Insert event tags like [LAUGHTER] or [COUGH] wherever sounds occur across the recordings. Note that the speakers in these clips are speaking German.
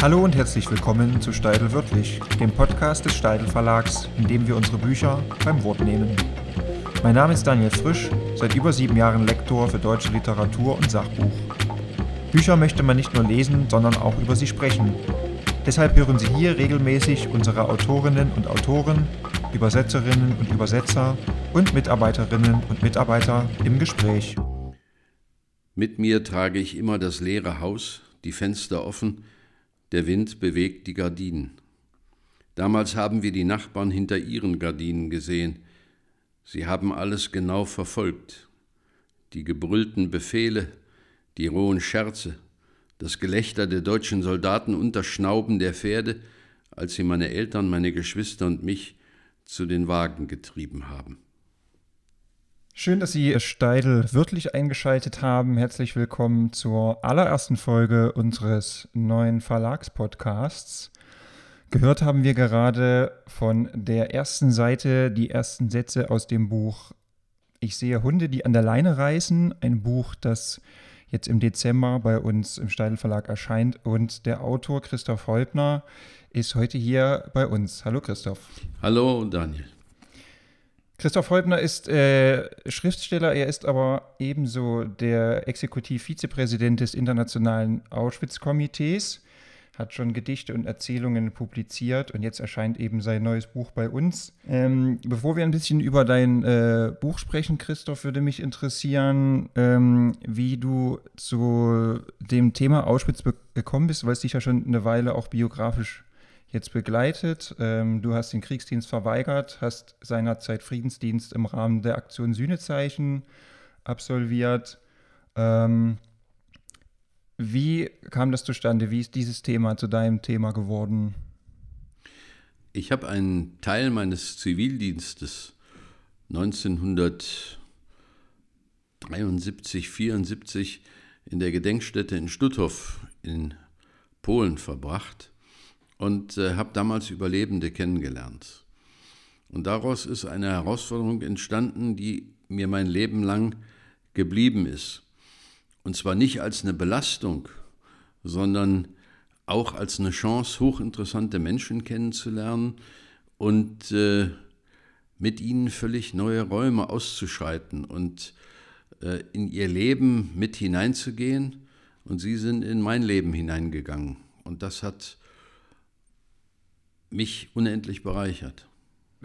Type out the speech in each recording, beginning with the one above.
Hallo und herzlich willkommen zu Steidel Wörtlich, dem Podcast des Steidel Verlags, in dem wir unsere Bücher beim Wort nehmen. Mein Name ist Daniel Frisch, seit über sieben Jahren Lektor für deutsche Literatur und Sachbuch. Bücher möchte man nicht nur lesen, sondern auch über sie sprechen. Deshalb hören Sie hier regelmäßig unsere Autorinnen und Autoren, Übersetzerinnen und Übersetzer und Mitarbeiterinnen und Mitarbeiter im Gespräch. Mit mir trage ich immer das leere Haus, die Fenster offen, der Wind bewegt die Gardinen. Damals haben wir die Nachbarn hinter ihren Gardinen gesehen. Sie haben alles genau verfolgt. Die gebrüllten Befehle, die rohen Scherze, das Gelächter der deutschen Soldaten und das Schnauben der Pferde, als sie meine Eltern, meine Geschwister und mich zu den Wagen getrieben haben. Schön, dass Sie Steidel wörtlich eingeschaltet haben. Herzlich willkommen zur allerersten Folge unseres neuen Verlagspodcasts. Gehört haben wir gerade von der ersten Seite die ersten Sätze aus dem Buch Ich sehe Hunde, die an der Leine reißen. Ein Buch, das jetzt im Dezember bei uns im Steidel Verlag erscheint. Und der Autor Christoph Holbner ist heute hier bei uns. Hallo Christoph. Hallo Daniel. Christoph Holbner ist äh, Schriftsteller, er ist aber ebenso der Exekutiv-Vizepräsident des Internationalen Auschwitz-Komitees, hat schon Gedichte und Erzählungen publiziert und jetzt erscheint eben sein neues Buch bei uns. Ähm, bevor wir ein bisschen über dein äh, Buch sprechen, Christoph, würde mich interessieren, ähm, wie du zu dem Thema Auschwitz gekommen bist, weil es dich ja schon eine Weile auch biografisch jetzt begleitet. Ähm, du hast den Kriegsdienst verweigert, hast seinerzeit Friedensdienst im Rahmen der Aktion Sühnezeichen absolviert. Ähm, wie kam das zustande? Wie ist dieses Thema zu deinem Thema geworden? Ich habe einen Teil meines Zivildienstes 1973, 74 in der Gedenkstätte in Stutthof in Polen verbracht und äh, habe damals Überlebende kennengelernt. Und daraus ist eine Herausforderung entstanden, die mir mein Leben lang geblieben ist. Und zwar nicht als eine Belastung, sondern auch als eine Chance, hochinteressante Menschen kennenzulernen und äh, mit ihnen völlig neue Räume auszuschreiten und äh, in ihr Leben mit hineinzugehen. Und sie sind in mein Leben hineingegangen. Und das hat mich unendlich bereichert.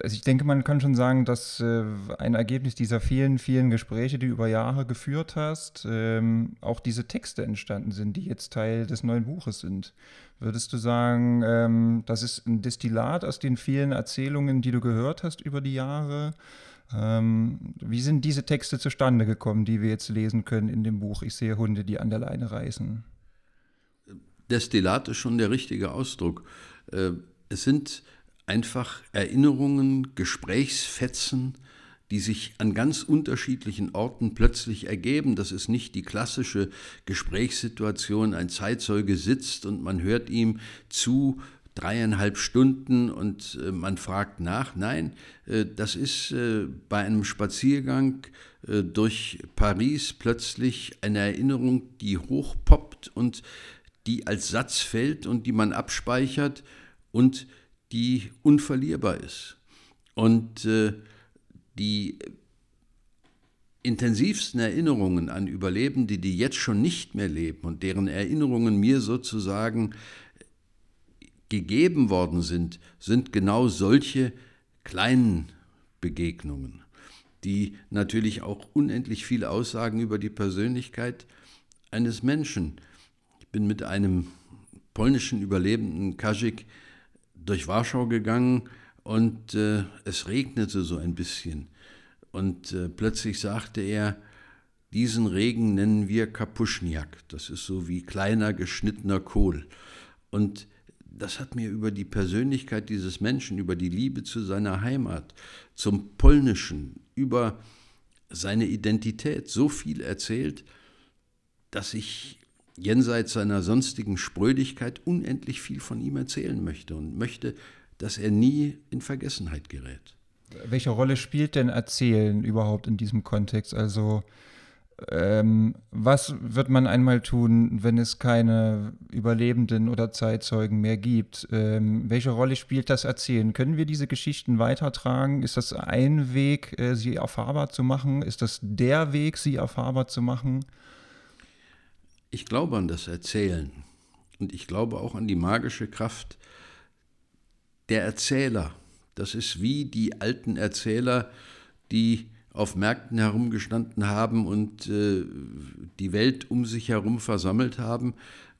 Also ich denke, man kann schon sagen, dass äh, ein Ergebnis dieser vielen, vielen Gespräche, die du über Jahre geführt hast, ähm, auch diese Texte entstanden sind, die jetzt Teil des neuen Buches sind. Würdest du sagen, ähm, das ist ein Destillat aus den vielen Erzählungen, die du gehört hast über die Jahre? Ähm, wie sind diese Texte zustande gekommen, die wir jetzt lesen können in dem Buch Ich sehe Hunde, die an der Leine reißen? Destillat ist schon der richtige Ausdruck. Äh, es sind einfach Erinnerungen, Gesprächsfetzen, die sich an ganz unterschiedlichen Orten plötzlich ergeben. Das ist nicht die klassische Gesprächssituation, ein Zeitzeuge sitzt und man hört ihm zu, dreieinhalb Stunden und äh, man fragt nach. Nein, äh, das ist äh, bei einem Spaziergang durch Paris plötzlich eine Erinnerung, die hochpoppt und die als Satz fällt und die man abspeichert und die unverlierbar ist. Und äh, die intensivsten Erinnerungen an Überlebende, die jetzt schon nicht mehr leben und deren Erinnerungen mir sozusagen gegeben worden sind, sind genau solche kleinen Begegnungen, die natürlich auch unendlich viel aussagen über die Persönlichkeit eines Menschen. Ich bin mit einem polnischen Überlebenden Kajik durch Warschau gegangen und äh, es regnete so ein bisschen. Und äh, plötzlich sagte er, diesen Regen nennen wir Kapuschniak. Das ist so wie kleiner geschnittener Kohl. Und das hat mir über die Persönlichkeit dieses Menschen, über die Liebe zu seiner Heimat, zum Polnischen, über seine Identität so viel erzählt, dass ich jenseits seiner sonstigen Sprödigkeit unendlich viel von ihm erzählen möchte und möchte, dass er nie in Vergessenheit gerät. Welche Rolle spielt denn Erzählen überhaupt in diesem Kontext? Also ähm, was wird man einmal tun, wenn es keine Überlebenden oder Zeitzeugen mehr gibt? Ähm, welche Rolle spielt das Erzählen? Können wir diese Geschichten weitertragen? Ist das ein Weg, äh, sie erfahrbar zu machen? Ist das der Weg, sie erfahrbar zu machen? Ich glaube an das Erzählen und ich glaube auch an die magische Kraft der Erzähler. Das ist wie die alten Erzähler, die auf Märkten herumgestanden haben und äh, die Welt um sich herum versammelt haben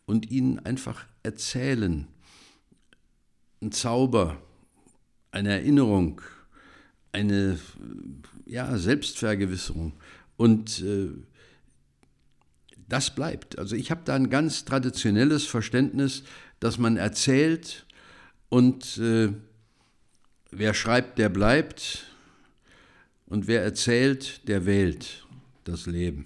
und ihnen einfach erzählen. Ein Zauber, eine Erinnerung, eine ja, Selbstvergewisserung. Und äh, das bleibt. Also ich habe da ein ganz traditionelles Verständnis, dass man erzählt und äh, wer schreibt, der bleibt und wer erzählt, der wählt das Leben.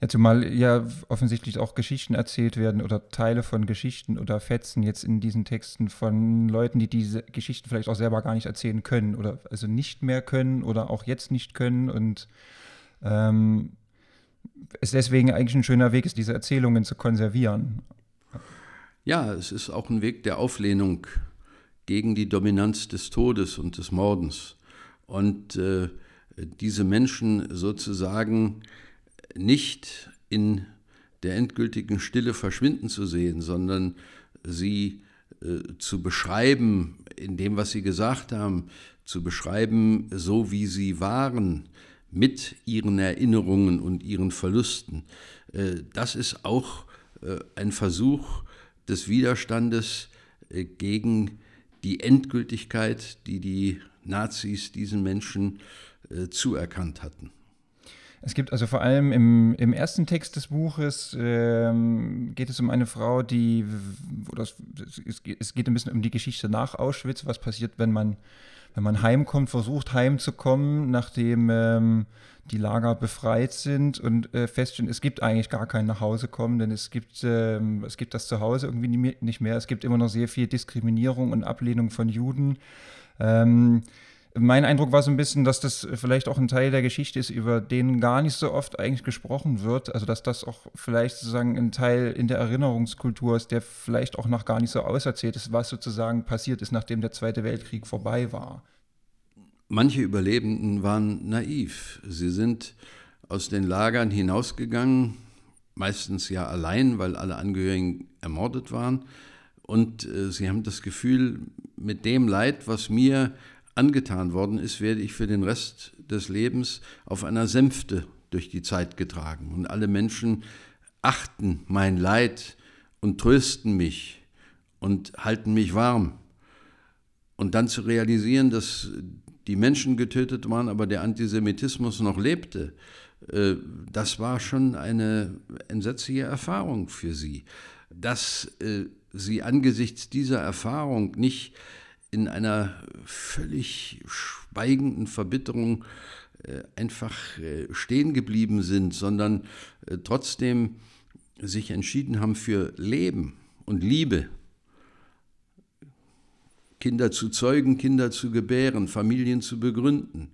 Ja, zumal ja offensichtlich auch Geschichten erzählt werden oder Teile von Geschichten oder Fetzen jetzt in diesen Texten von Leuten, die diese Geschichten vielleicht auch selber gar nicht erzählen können oder also nicht mehr können oder auch jetzt nicht können und ähm, es deswegen eigentlich ein schöner Weg ist, diese Erzählungen zu konservieren. Ja, es ist auch ein Weg der Auflehnung gegen die Dominanz des Todes und des Mordens und äh, diese Menschen sozusagen nicht in der endgültigen Stille verschwinden zu sehen, sondern sie äh, zu beschreiben, in dem, was sie gesagt haben, zu beschreiben, so wie sie waren, mit ihren Erinnerungen und ihren Verlusten. Äh, das ist auch äh, ein Versuch des Widerstandes äh, gegen die Endgültigkeit, die die Nazis diesen Menschen zuerkannt hatten. Es gibt also vor allem im, im ersten Text des Buches ähm, geht es um eine Frau, die, oder es, es, geht ein bisschen um die Geschichte nach Auschwitz, was passiert, wenn man, wenn man heimkommt, versucht heimzukommen, nachdem ähm, die Lager befreit sind und äh, feststellen, es gibt eigentlich gar kein Nachhausekommen, denn es gibt, ähm, es gibt das Zuhause irgendwie nicht mehr. Es gibt immer noch sehr viel Diskriminierung und Ablehnung von Juden. Ähm, mein Eindruck war so ein bisschen, dass das vielleicht auch ein Teil der Geschichte ist, über den gar nicht so oft eigentlich gesprochen wird. Also dass das auch vielleicht sozusagen ein Teil in der Erinnerungskultur ist, der vielleicht auch noch gar nicht so auserzählt ist, was sozusagen passiert ist, nachdem der Zweite Weltkrieg vorbei war. Manche Überlebenden waren naiv. Sie sind aus den Lagern hinausgegangen, meistens ja allein, weil alle Angehörigen ermordet waren. Und äh, sie haben das Gefühl, mit dem Leid, was mir angetan worden ist, werde ich für den Rest des Lebens auf einer Sänfte durch die Zeit getragen. Und alle Menschen achten mein Leid und trösten mich und halten mich warm. Und dann zu realisieren, dass die Menschen getötet waren, aber der Antisemitismus noch lebte, äh, das war schon eine entsetzliche Erfahrung für sie. Dass äh, sie angesichts dieser Erfahrung nicht in einer völlig schweigenden Verbitterung äh, einfach äh, stehen geblieben sind, sondern äh, trotzdem sich entschieden haben für Leben und Liebe. Kinder zu zeugen, Kinder zu gebären, Familien zu begründen,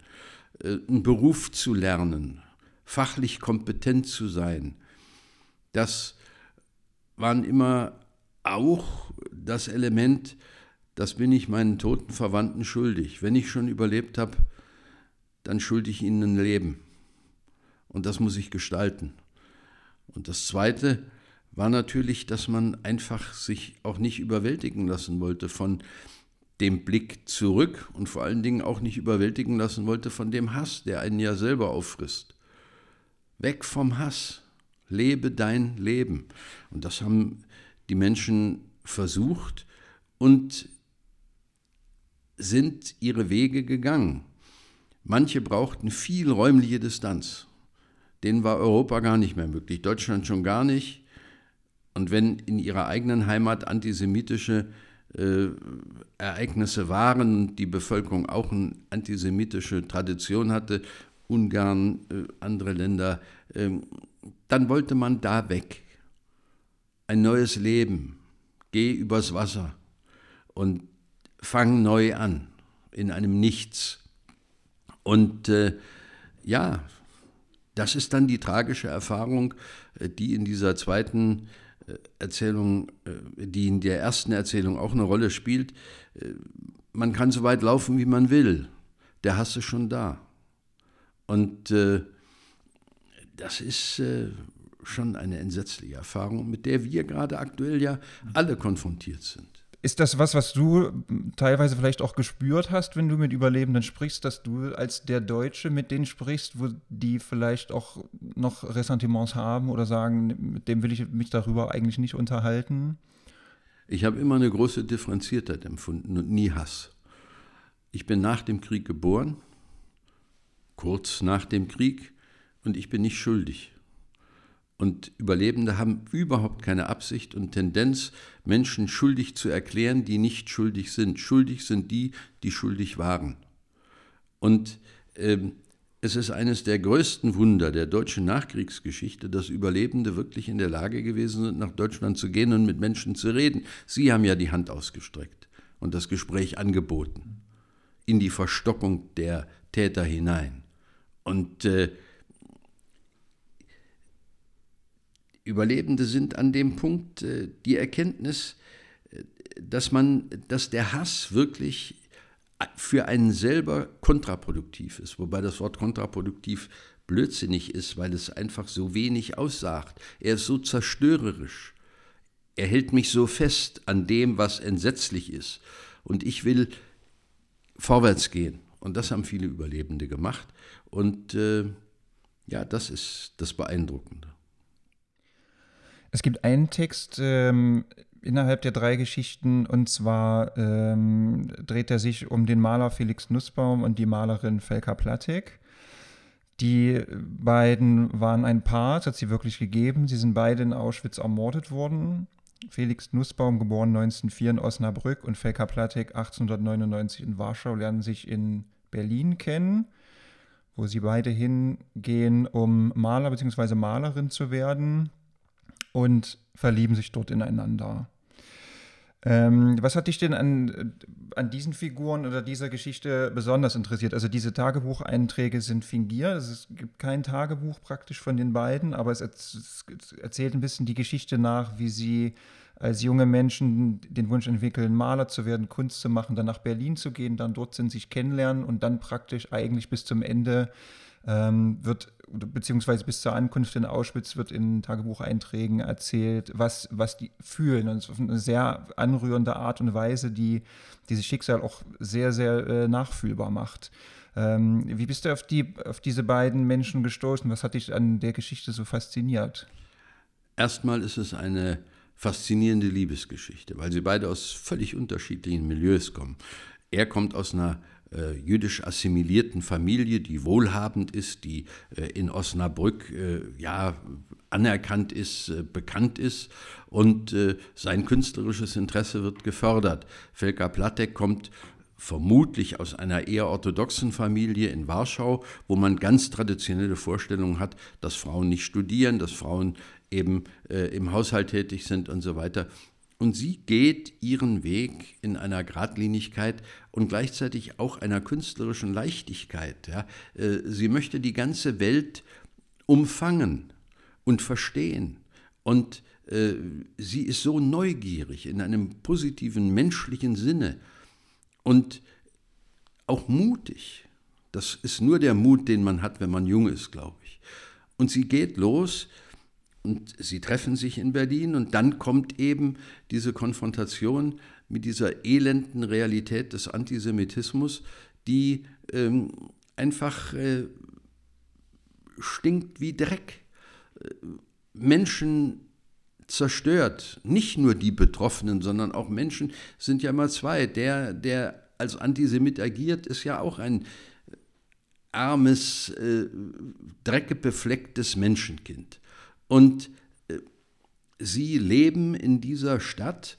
einen Beruf zu lernen, fachlich kompetent zu sein. Das waren immer auch das Element, das bin ich meinen toten Verwandten schuldig. Wenn ich schon überlebt habe, dann schulde ich ihnen ein Leben. Und das muss ich gestalten. Und das Zweite war natürlich, dass man einfach sich auch nicht überwältigen lassen wollte von dem Blick zurück und vor allen Dingen auch nicht überwältigen lassen wollte von dem Hass, der einen ja selber auffrisst. Weg vom Hass, lebe dein Leben. Und das haben die Menschen versucht und sind ihre Wege gegangen. Manche brauchten viel räumliche Distanz. Denen war Europa gar nicht mehr möglich, Deutschland schon gar nicht. Und wenn in ihrer eigenen Heimat antisemitische äh, Ereignisse waren die Bevölkerung auch eine antisemitische Tradition hatte, Ungarn, äh, andere Länder, äh, dann wollte man da weg. Ein neues Leben, geh übers Wasser und fang neu an, in einem Nichts. Und äh, ja, das ist dann die tragische Erfahrung, äh, die in dieser zweiten äh, Erzählung, äh, die in der ersten Erzählung auch eine Rolle spielt. Man kann so weit laufen, wie man will. Der Hass ist schon da. Und äh, das ist äh, schon eine entsetzliche Erfahrung, mit der wir gerade aktuell ja alle konfrontiert sind. Ist das was, was du teilweise vielleicht auch gespürt hast, wenn du mit Überlebenden sprichst, dass du als der Deutsche mit denen sprichst, wo die vielleicht auch noch Ressentiments haben oder sagen, mit dem will ich mich darüber eigentlich nicht unterhalten? Ich habe immer eine große Differenziertheit empfunden und nie Hass. Ich bin nach dem Krieg geboren, kurz nach dem Krieg, und ich bin nicht schuldig. Und Überlebende haben überhaupt keine Absicht und Tendenz, Menschen schuldig zu erklären, die nicht schuldig sind. Schuldig sind die, die schuldig waren. Und ähm, es ist eines der größten Wunder der deutschen Nachkriegsgeschichte, dass Überlebende wirklich in der Lage gewesen sind, nach Deutschland zu gehen und mit Menschen zu reden. Sie haben ja die Hand ausgestreckt und das Gespräch angeboten in die Verstockung der Täter hinein. Und äh, Überlebende sind an dem Punkt äh, die Erkenntnis, äh, dass man, dass der Hass wirklich für einen selber kontraproduktiv ist, wobei das Wort kontraproduktiv blödsinnig ist, weil es einfach so wenig aussagt. Er ist so zerstörerisch. Er hält mich so fest an dem, was entsetzlich ist. Und ich will vorwärts gehen. Und das haben viele Überlebende gemacht. Und äh, ja, das ist das Beeindruckende. Es gibt einen Text ähm, innerhalb der drei Geschichten und zwar ähm, dreht er sich um den Maler Felix Nussbaum und die Malerin Felka Plattek. Die beiden waren ein Paar, das hat sie wirklich gegeben. Sie sind beide in Auschwitz ermordet worden. Felix Nussbaum, geboren 1904 in Osnabrück und Felka Plattek 1899 in Warschau, lernen sich in Berlin kennen, wo sie beide hingehen, um Maler bzw. Malerin zu werden und verlieben sich dort ineinander. Ähm, was hat dich denn an, an diesen Figuren oder dieser Geschichte besonders interessiert? Also diese Tagebucheinträge sind fingiert, es gibt kein Tagebuch praktisch von den beiden, aber es, erzählt ein bisschen die Geschichte nach, wie sie als junge Menschen den Wunsch entwickeln, Maler zu werden, Kunst zu machen, dann nach Berlin zu gehen, dann dort sind, sich kennenlernen und dann praktisch eigentlich bis zum Ende ähm, wird, beziehungsweise bis zur Ankunft in Auschwitz wird in Tagebucheinträgen erzählt, was, was die fühlen. Und auf eine sehr anrührende Art und Weise, die dieses Schicksal auch sehr, sehr äh, nachfühlbar macht. Ähm, wie bist du auf, die, auf diese beiden Menschen gestoßen? Was hat dich an der Geschichte so fasziniert? Erstmal ist es eine faszinierende Liebesgeschichte, weil sie beide aus völlig unterschiedlichen Milieus kommen. Er kommt aus einer äh, jüdisch assimilierten Familie, die wohlhabend ist, die äh, in Osnabrück äh, ja anerkannt ist, äh, bekannt ist und äh, sein künstlerisches Interesse wird gefördert. Felka Platek kommt vermutlich aus einer eher orthodoxen Familie in Warschau, wo man ganz traditionelle Vorstellungen hat, dass Frauen nicht studieren, dass Frauen eben äh, im Haushalt tätig sind und so weiter. Und sie geht ihren Weg in einer Gradlinigkeit und gleichzeitig auch einer künstlerischen Leichtigkeit. Ja. Äh, sie möchte die ganze Welt umfangen und verstehen. Und äh, sie ist so neugierig in einem positiven menschlichen Sinne und auch mutig. Das ist nur der Mut, den man hat, wenn man jung ist, glaube ich. Und sie geht los und sie treffen sich in Berlin und dann kommt eben diese Konfrontation mit dieser elenden Realität des Antisemitismus, die ähm, einfach äh, stinkt wie Dreck. Äh, Menschen zerstört, nicht nur die Betroffenen, sondern auch Menschen sind ja immer zwei. Der, der als Antisemit agiert, ist ja auch ein armes, äh, dreckbeflecktes Menschenkind. Und äh, sie leben in dieser Stadt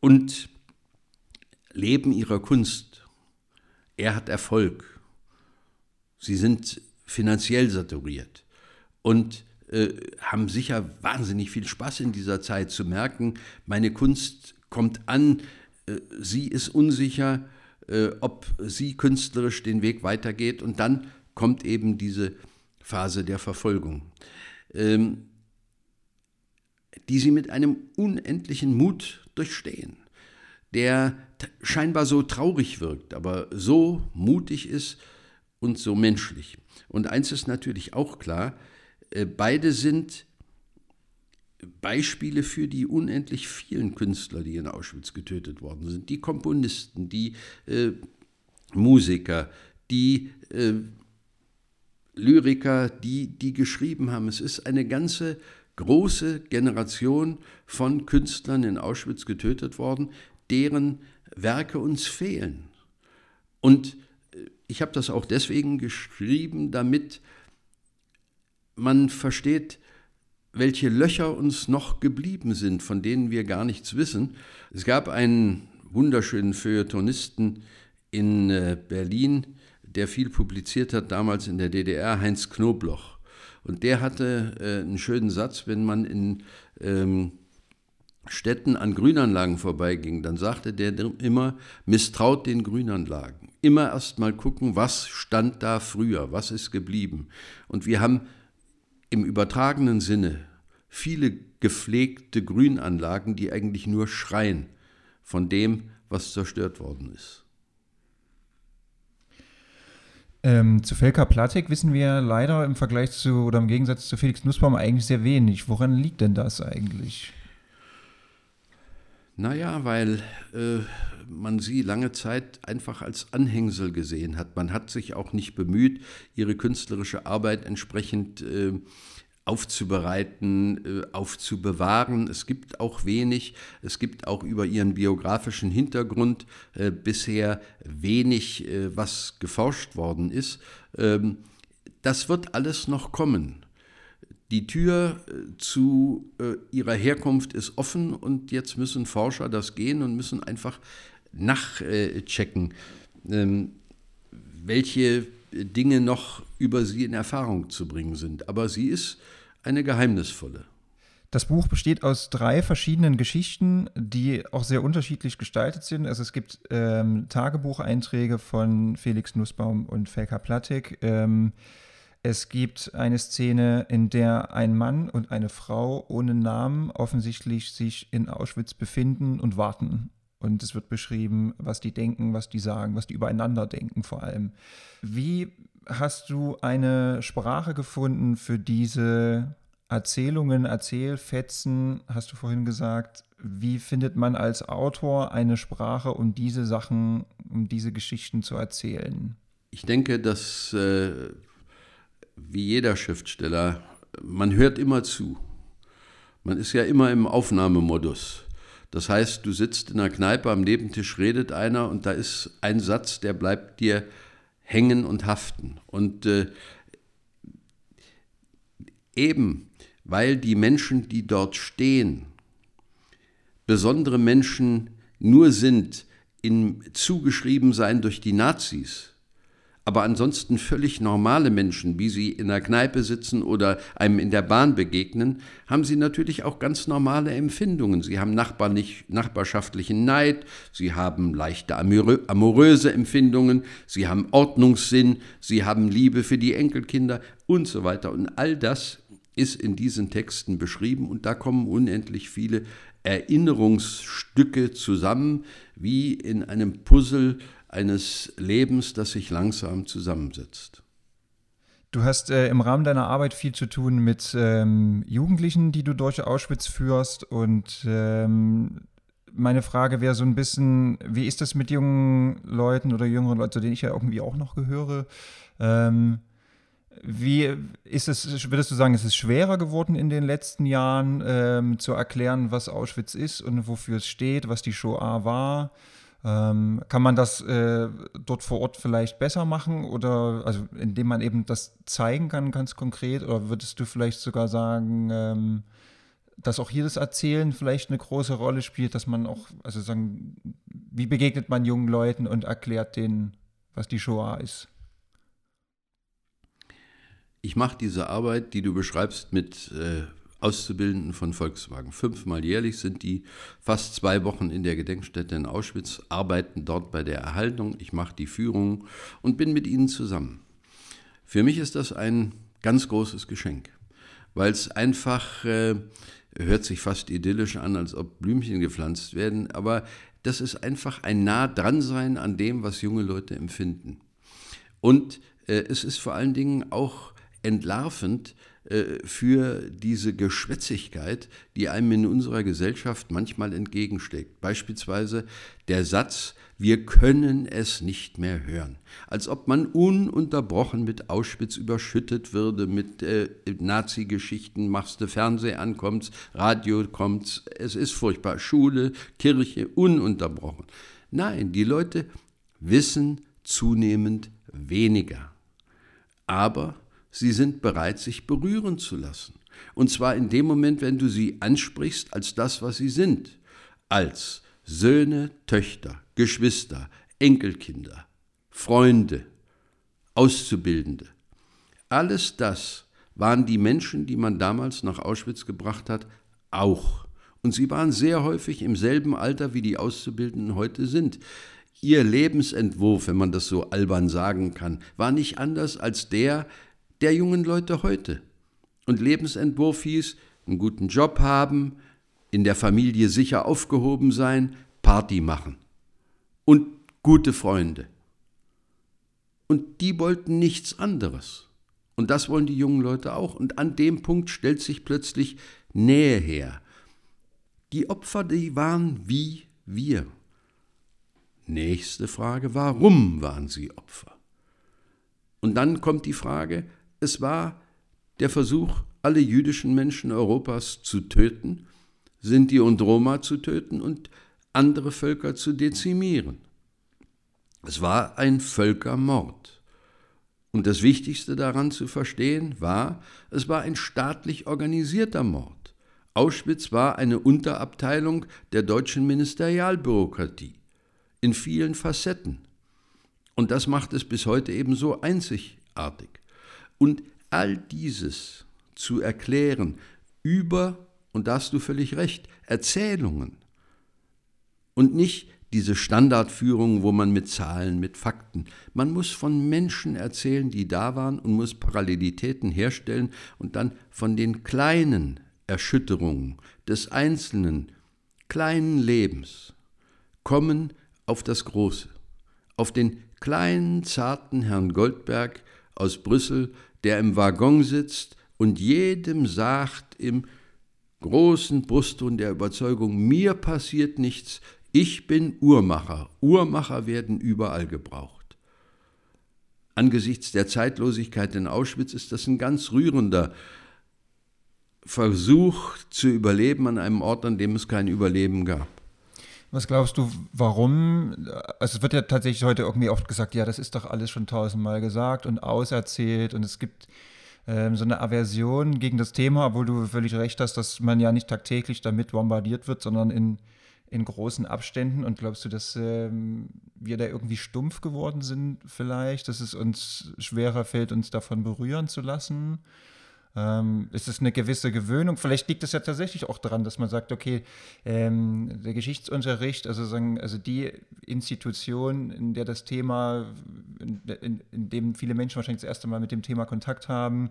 und leben ihrer Kunst. Er hat Erfolg. Sie sind finanziell saturiert. Und äh, haben sicher wahnsinnig viel Spaß in dieser Zeit zu merken, meine Kunst kommt an, äh, sie ist unsicher, äh, ob sie künstlerisch den Weg weitergeht. Und dann kommt eben diese Phase der Verfolgung, ähm, die sie mit einem unendlichen Mut durchstehen, der scheinbar so traurig wirkt, aber so mutig ist und so menschlich. Und eins ist natürlich auch klar, äh, beide sind Beispiele für die unendlich vielen Künstler, die in Auschwitz getötet worden sind. Die Komponisten, die äh, Musiker, die äh, Lyriker, die, die geschrieben haben. Es ist eine ganze große Generation von Künstlern in Auschwitz getötet worden, deren Werke uns fehlen. Und äh, ich habe das auch deswegen geschrieben, damit man versteht, welche Löcher uns noch geblieben sind, von denen wir gar nichts wissen. Es gab einen wunderschönen Feuilletonisten in äh, Berlin, der viel publiziert hat, damals in der DDR, Heinz Knobloch. Und der hatte äh, einen schönen Satz, wenn man in ähm, Städten an Grünanlagen vorbeiging, dann sagte der immer, misstraut den Grünanlagen. Immer erst mal gucken, was stand da früher, was ist geblieben. Und wir haben im übertragenen Sinne viele gepflegte Grünanlagen, die eigentlich nur schreien von dem, was zerstört worden ist. Ähm, zu Felka Platek wissen wir leider im Vergleich zu oder im Gegensatz zu Felix Nussbaum eigentlich sehr wenig. Woran liegt denn das eigentlich? Naja, weil äh, man sie lange Zeit einfach als Anhängsel gesehen hat. Man hat sich auch nicht bemüht, ihre künstlerische Arbeit entsprechend äh, aufzubereiten, äh, aufzubewahren. Es gibt auch wenig, es gibt auch über ihren biografischen Hintergrund äh, bisher wenig, äh, was geforscht worden ist. Ähm, das wird alles noch kommen. Die Tür zu ihrer Herkunft ist offen und jetzt müssen Forscher das gehen und müssen einfach nachchecken, ähm, welche Dinge noch über sie in Erfahrung zu bringen sind. Aber sie ist eine geheimnisvolle. Das Buch besteht aus drei verschiedenen Geschichten, die auch sehr unterschiedlich gestaltet sind. Also es gibt ähm, Tagebucheinträge von Felix Nussbaum und Felka Plattek. Ähm, es gibt eine Szene, in der ein Mann und eine Frau ohne Namen offensichtlich sich in Auschwitz befinden und warten. Und es wird beschrieben, was die denken, was die sagen, was die übereinander denken vor allem. Wie hast du eine Sprache gefunden für diese Erzählungen, Erzählfetzen, hast du vorhin gesagt. Wie findet man als Autor eine Sprache, um diese Sachen, um diese Geschichten zu erzählen? Ich denke, dass äh, wie jeder Schriftsteller, man hört immer zu. Man ist ja immer im Aufnahmemodus. Das heißt, du sitzt in einer Kneipe, am Nebentisch redet einer und da ist ein Satz, der bleibt dir hängen und haften. Und äh, eben weil die Menschen, die dort stehen, besondere Menschen nur sind im Zugeschriebensein durch die Nazis, aber ansonsten völlig normale Menschen, wie sie in der Kneipe sitzen oder einem in der Bahn begegnen, haben sie natürlich auch ganz normale Empfindungen. Sie haben nachbarlich, nachbarschaftlichen Neid, sie haben leichte amoröse Empfindungen, sie haben Ordnungssinn, sie haben Liebe für die Enkelkinder und so weiter. Und all das ist in diesen Texten beschrieben und da kommen unendlich viele Erinnerungsstücke zusammen, wie in einem Puzzle eines Lebens, das sich langsam zusammensetzt. Du hast äh, im Rahmen deiner Arbeit viel zu tun mit ähm, Jugendlichen, die du durch Auschwitz führst. Und ähm, meine Frage wäre so ein bisschen, wie ist das mit jungen Leuten oder jüngeren Leuten, zu denen ich ja irgendwie auch noch gehöre? Ähm, wie ist es, würdest du sagen, ist es schwerer geworden in den letzten Jahren ähm, zu erklären, was Auschwitz ist und wofür es steht, was die Shoah war? Ähm, kann man das äh, dort vor Ort vielleicht besser machen oder also indem man eben das zeigen kann, ganz konkret? Oder würdest du vielleicht sogar sagen, ähm, dass auch hier das Erzählen vielleicht eine große Rolle spielt, dass man auch, also sagen, wie begegnet man jungen Leuten und erklärt denen, was die Shoah ist? Ich mache diese Arbeit, die du beschreibst, mit äh, Auszubildenden von Volkswagen. Fünfmal jährlich sind die fast zwei Wochen in der Gedenkstätte in Auschwitz, arbeiten dort bei der Erhaltung. Ich mache die Führung und bin mit ihnen zusammen. Für mich ist das ein Ganz großes Geschenk, weil es einfach äh, hört sich fast idyllisch an, als ob Blümchen gepflanzt werden, aber das ist einfach ein nah dran sein an dem, was junge Leute empfinden. Und äh, es ist vor allen Dingen auch entlarvend für diese Geschwätzigkeit, die einem in unserer Gesellschaft manchmal entgegensteckt. Beispielsweise der Satz, wir können es nicht mehr hören. Als ob man ununterbrochen mit Auschwitz überschüttet würde, mit äh, Nazi-Geschichten, machst du Fernseh an, kommt's, Radio kommt's, es ist furchtbar. Schule, Kirche, ununterbrochen. Nein, die Leute wissen zunehmend weniger. Aber sie sind bereit, sich berühren zu lassen. Und zwar in dem Moment, wenn du sie ansprichst als das, was sie sind. Als Söhne, Töchter, Geschwister, Enkelkinder, Freunde, Auszubildende. Alles das waren die Menschen, die man damals nach Auschwitz gebracht hat, auch. Und sie waren sehr häufig im selben Alter, wie die Auszubildenden heute sind. Ihr Lebensentwurf, wenn man das so albern sagen kann, war nicht anders als der der jungen Leute heute. Und Lebensentwurf hieß, einen guten Job haben, in der Familie sicher aufgehoben sein, Party machen. Und gute Freunde. Und die wollten nichts anderes. Und das wollen die jungen Leute auch. Und an dem Punkt stellt sich plötzlich Nähe her. Die Opfer, die waren wie wir. Nächste Frage, warum waren sie Opfer? Und dann kommt die Frage, es war der Versuch, alle jüdischen Menschen Europas zu töten, Sinti und Roma zu töten und andere Völker zu dezimieren. Es war ein Völkermord. Und das Wichtigste daran zu verstehen war, es war ein staatlich organisierter Mord. Auschwitz war eine Unterabteilung der deutschen Ministerialbürokratie in vielen Facetten. Und das macht es bis heute eben so einzigartig. Und all dieses zu erklären über, und da hast du völlig recht, Erzählungen. Und nicht diese Standardführung, wo man mit Zahlen, mit Fakten, man muss von Menschen erzählen, die da waren und muss Parallelitäten herstellen und dann von den kleinen Erschütterungen des einzelnen kleinen Lebens kommen auf das Große, auf den kleinen, zarten Herrn Goldberg aus Brüssel, der im Waggon sitzt und jedem sagt im großen Brustton der Überzeugung, mir passiert nichts, ich bin Uhrmacher. Uhrmacher werden überall gebraucht. Angesichts der Zeitlosigkeit in Auschwitz ist das ein ganz rührender Versuch zu überleben an einem Ort, an dem es kein Überleben gab. Was glaubst du, warum? Also es wird ja tatsächlich heute irgendwie oft gesagt, ja, das ist doch alles schon tausendmal gesagt und auserzählt und es gibt ähm, so eine Aversion gegen das Thema, obwohl du völlig recht hast, dass man ja nicht tagtäglich damit bombardiert wird, sondern in, in großen Abständen. Und glaubst du, dass ähm, wir da irgendwie stumpf geworden sind vielleicht, dass es uns schwerer fällt, uns davon berühren zu lassen? Ähm, ist es eine gewisse Gewöhnung? Vielleicht liegt es ja tatsächlich auch daran, dass man sagt, okay, ähm, der Geschichtsunterricht, also sagen, also die Institution, in der das Thema, in, in, in dem viele Menschen wahrscheinlich das erste Mal mit dem Thema Kontakt haben,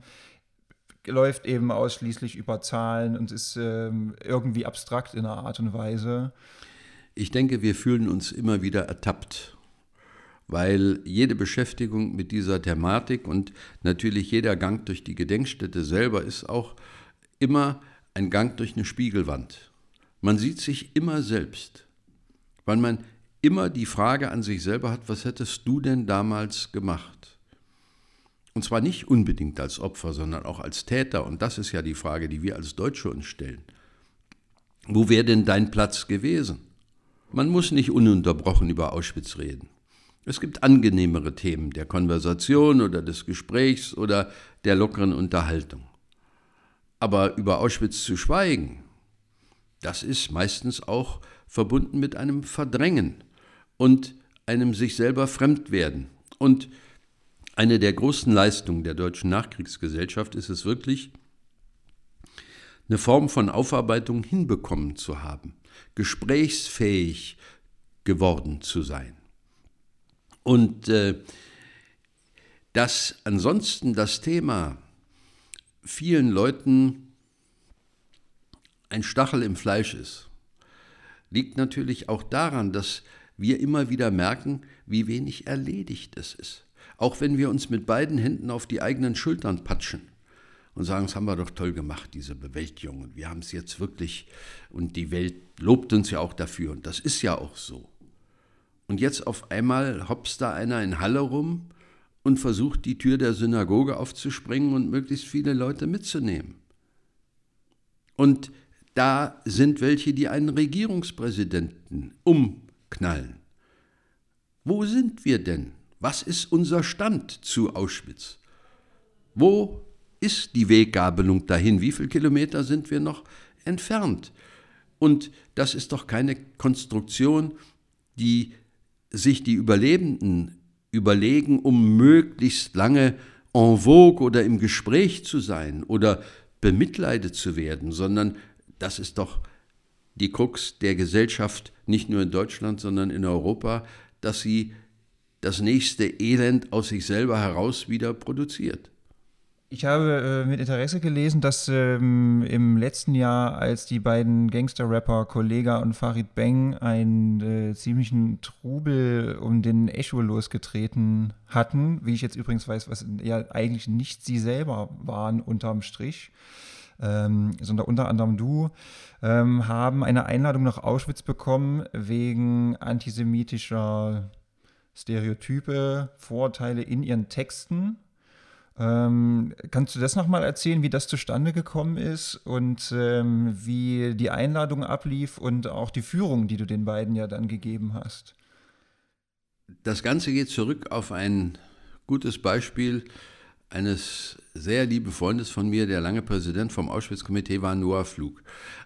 läuft eben ausschließlich über Zahlen und ist ähm, irgendwie abstrakt in einer Art und Weise. Ich denke, wir fühlen uns immer wieder ertappt weil jede Beschäftigung mit dieser Thematik und natürlich jeder Gang durch die Gedenkstätte selber ist auch immer ein Gang durch eine Spiegelwand. Man sieht sich immer selbst, weil man immer die Frage an sich selber hat, was hättest du denn damals gemacht? Und zwar nicht unbedingt als Opfer, sondern auch als Täter. Und das ist ja die Frage, die wir als Deutsche uns stellen. Wo wäre denn dein Platz gewesen? Man muss nicht ununterbrochen über Auschwitz reden. Es gibt angenehmere Themen der Konversation oder des Gesprächs oder der lockeren Unterhaltung. Aber über Auschwitz zu schweigen, das ist meistens auch verbunden mit einem Verdrängen und einem sich selber Fremdwerden. Und eine der großen Leistungen der deutschen Nachkriegsgesellschaft ist es wirklich, eine Form von Aufarbeitung hinbekommen zu haben, gesprächsfähig geworden zu sein. Und äh, dass ansonsten das Thema vielen Leuten ein Stachel im Fleisch ist, liegt natürlich auch daran, dass wir immer wieder merken, wie wenig erledigt es ist. Auch wenn wir uns mit beiden Händen auf die eigenen Schultern patschen und sagen, das haben wir doch toll gemacht, diese Bewältigung. Und wir haben es jetzt wirklich, und die Welt lobt uns ja auch dafür. Und das ist ja auch so. Und jetzt auf einmal hopst da einer in Halle rum und versucht, die Tür der Synagoge aufzuspringen und möglichst viele Leute mitzunehmen. Und da sind welche, die einen Regierungspräsidenten umknallen. Wo sind wir denn? Was ist unser Stand zu Auschwitz? Wo ist die Weggabelung dahin? Wie viele Kilometer sind wir noch entfernt? Und das ist doch keine Konstruktion, die sich die Überlebenden überlegen, um möglichst lange en vogue oder im Gespräch zu sein oder bemitleidet zu werden, sondern das ist doch die Krux der Gesellschaft, nicht nur in Deutschland, sondern in Europa, dass sie das nächste Elend aus sich selber heraus wieder produziert. Ich habe äh, mit Interesse gelesen, dass ähm, im letzten Jahr, als die beiden Gangster-Rapper Kollega und Farid Bang einen äh, ziemlichen Trubel um den Echo losgetreten hatten, wie ich jetzt übrigens weiß, was ja eigentlich nicht sie selber waren unterm Strich, ähm, sondern unter anderem du, ähm, haben eine Einladung nach Auschwitz bekommen wegen antisemitischer Stereotype, Vorurteile in ihren Texten. Ähm, kannst du das nochmal erzählen, wie das zustande gekommen ist und ähm, wie die Einladung ablief und auch die Führung, die du den beiden ja dann gegeben hast? Das Ganze geht zurück auf ein gutes Beispiel eines sehr lieben Freundes von mir, der lange Präsident vom Auschwitz-Komitee war, Noah Flug.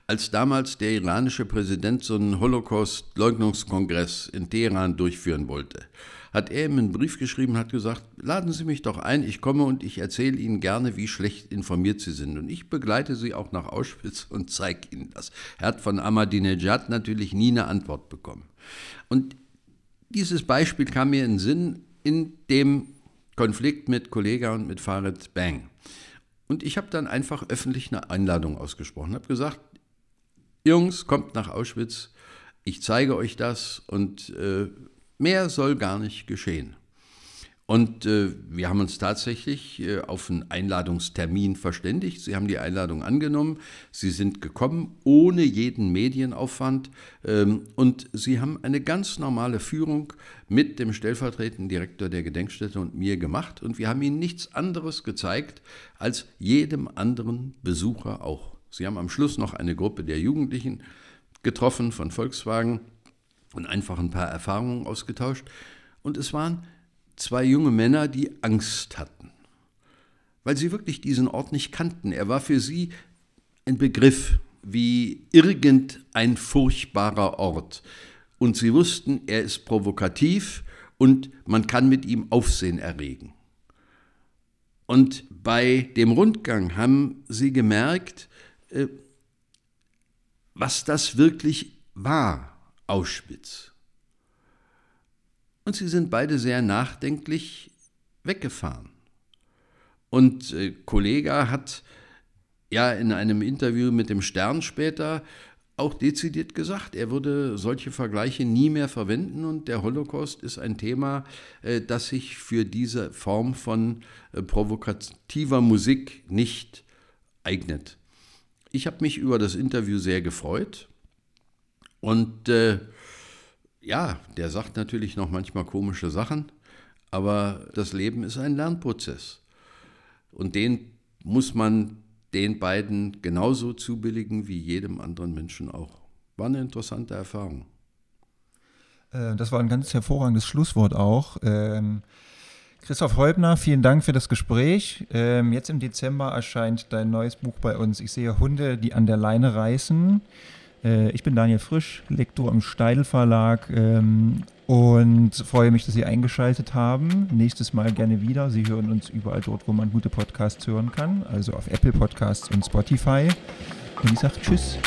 Als damals der iranische Präsident so einen Holocaust-Leugnungskongress in Teheran durchführen wollte, hat er ihm einen Brief geschrieben, hat gesagt, laden Sie mich doch ein, ich komme und ich erzähle Ihnen gerne, wie schlecht informiert Sie sind. Und ich begleite Sie auch nach Auschwitz [LAUGHS] und zeige Ihnen das. Er hat von Ahmadinejad natürlich nie eine Antwort bekommen. Und dieses Beispiel kam mir in den Sinn in dem Konflikt mit Kollega und mit Farid Bang. Und ich habe dann einfach öffentlich eine Einladung ausgesprochen, habe gesagt, Jungs, kommt nach Auschwitz, ich zeige euch das und äh, mehr soll gar nicht geschehen. Und äh, wir haben uns tatsächlich äh, auf einen Einladungstermin verständigt. Sie haben die Einladung angenommen. Sie sind gekommen ohne jeden Medienaufwand. Ähm, und Sie haben eine ganz normale Führung mit dem stellvertretenden Direktor der Gedenkstätte und mir gemacht. Und wir haben Ihnen nichts anderes gezeigt als jedem anderen Besucher auch. Sie haben am Schluss noch eine Gruppe der Jugendlichen getroffen von Volkswagen und einfach ein paar Erfahrungen ausgetauscht. Und es waren zwei junge Männer, die Angst hatten, weil sie wirklich diesen Ort nicht kannten. Er war für sie ein Begriff wie irgendein furchtbarer Ort. Und sie wussten, er ist provokativ und man kann mit ihm Aufsehen erregen. Und bei dem Rundgang haben sie gemerkt, äh, was das wirklich war, Auschwitz. Und sie sind beide sehr nachdenklich weggefahren. Und äh, Kollega hat ja in einem Interview mit dem Stern später auch dezidiert gesagt, er würde solche Vergleiche nie mehr verwenden und der Holocaust ist ein Thema, äh, das sich für diese Form von äh, provokativer Musik nicht eignet. Ich habe mich über das Interview sehr gefreut und äh, ja, der sagt natürlich noch manchmal komische Sachen, aber das Leben ist ein Lernprozess. Und den muss man den beiden genauso zubilligen wie jedem anderen Menschen auch. War eine interessante Erfahrung. Äh, das war ein ganz hervorragendes Schlusswort auch. Ähm, Christoph Häubner, vielen Dank für das Gespräch. Ähm, jetzt im Dezember erscheint dein neues Buch bei uns. Ich sehe Hunde, die an der Leine reißen. Äh, ich bin Daniel Frisch, Lektor im Steidel Verlag ähm, und freue mich, dass Sie eingeschaltet haben. Nächstes Mal gerne wieder. Sie hören uns überall dort, wo man gute Podcasts hören kann, also auf Apple Podcasts und Spotify. Und ich sage Tschüss.